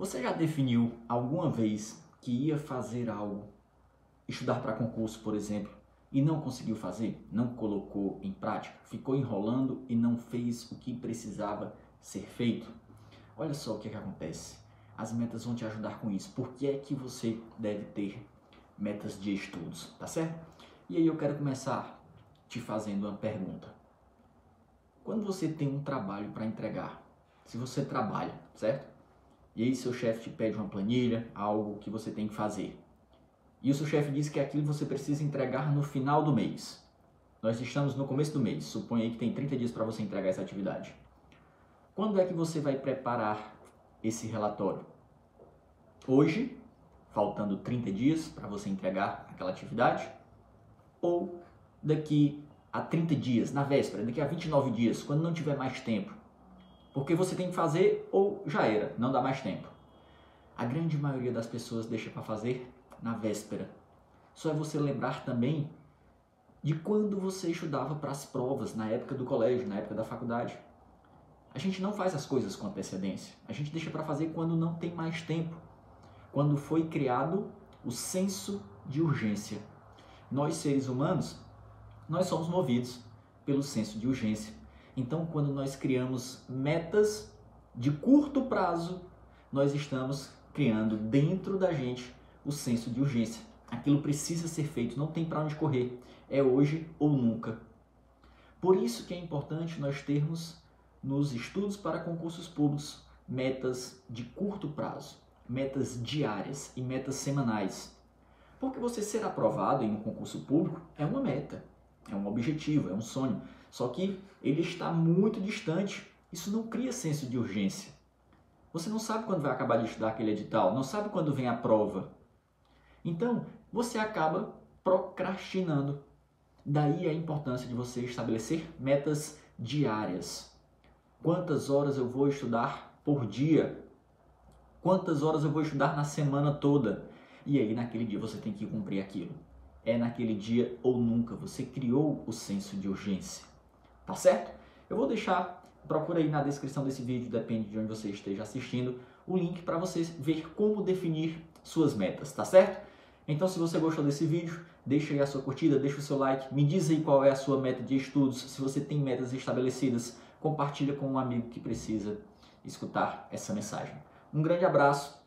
Você já definiu alguma vez que ia fazer algo, estudar para concurso, por exemplo, e não conseguiu fazer? Não colocou em prática? Ficou enrolando e não fez o que precisava ser feito? Olha só o que, é que acontece. As metas vão te ajudar com isso. Por que é que você deve ter metas de estudos, tá certo? E aí eu quero começar te fazendo uma pergunta. Quando você tem um trabalho para entregar, se você trabalha, certo? E aí seu chefe te pede uma planilha, algo que você tem que fazer. E o seu chefe diz que aquilo você precisa entregar no final do mês. Nós estamos no começo do mês, suponha aí que tem 30 dias para você entregar essa atividade. Quando é que você vai preparar esse relatório? Hoje, faltando 30 dias para você entregar aquela atividade? Ou daqui a 30 dias, na véspera, daqui a 29 dias, quando não tiver mais tempo? Porque você tem que fazer ou já era, não dá mais tempo. A grande maioria das pessoas deixa para fazer na véspera. Só é você lembrar também de quando você estudava para as provas, na época do colégio, na época da faculdade. A gente não faz as coisas com antecedência. A gente deixa para fazer quando não tem mais tempo. Quando foi criado o senso de urgência. Nós seres humanos, nós somos movidos pelo senso de urgência. Então, quando nós criamos metas de curto prazo, nós estamos criando dentro da gente o senso de urgência. Aquilo precisa ser feito, não tem para onde correr. É hoje ou nunca. Por isso que é importante nós termos nos estudos para concursos públicos metas de curto prazo, metas diárias e metas semanais. Porque você ser aprovado em um concurso público é uma meta, é um objetivo, é um sonho. Só que ele está muito distante. Isso não cria senso de urgência. Você não sabe quando vai acabar de estudar aquele edital, não sabe quando vem a prova. Então, você acaba procrastinando. Daí a importância de você estabelecer metas diárias. Quantas horas eu vou estudar por dia? Quantas horas eu vou estudar na semana toda? E aí, naquele dia, você tem que cumprir aquilo. É naquele dia ou nunca. Você criou o senso de urgência tá certo? Eu vou deixar, procura aí na descrição desse vídeo, depende de onde você esteja assistindo, o link para você ver como definir suas metas, tá certo? Então, se você gostou desse vídeo, deixa aí a sua curtida, deixa o seu like, me diz aí qual é a sua meta de estudos, se você tem metas estabelecidas, compartilha com um amigo que precisa escutar essa mensagem. Um grande abraço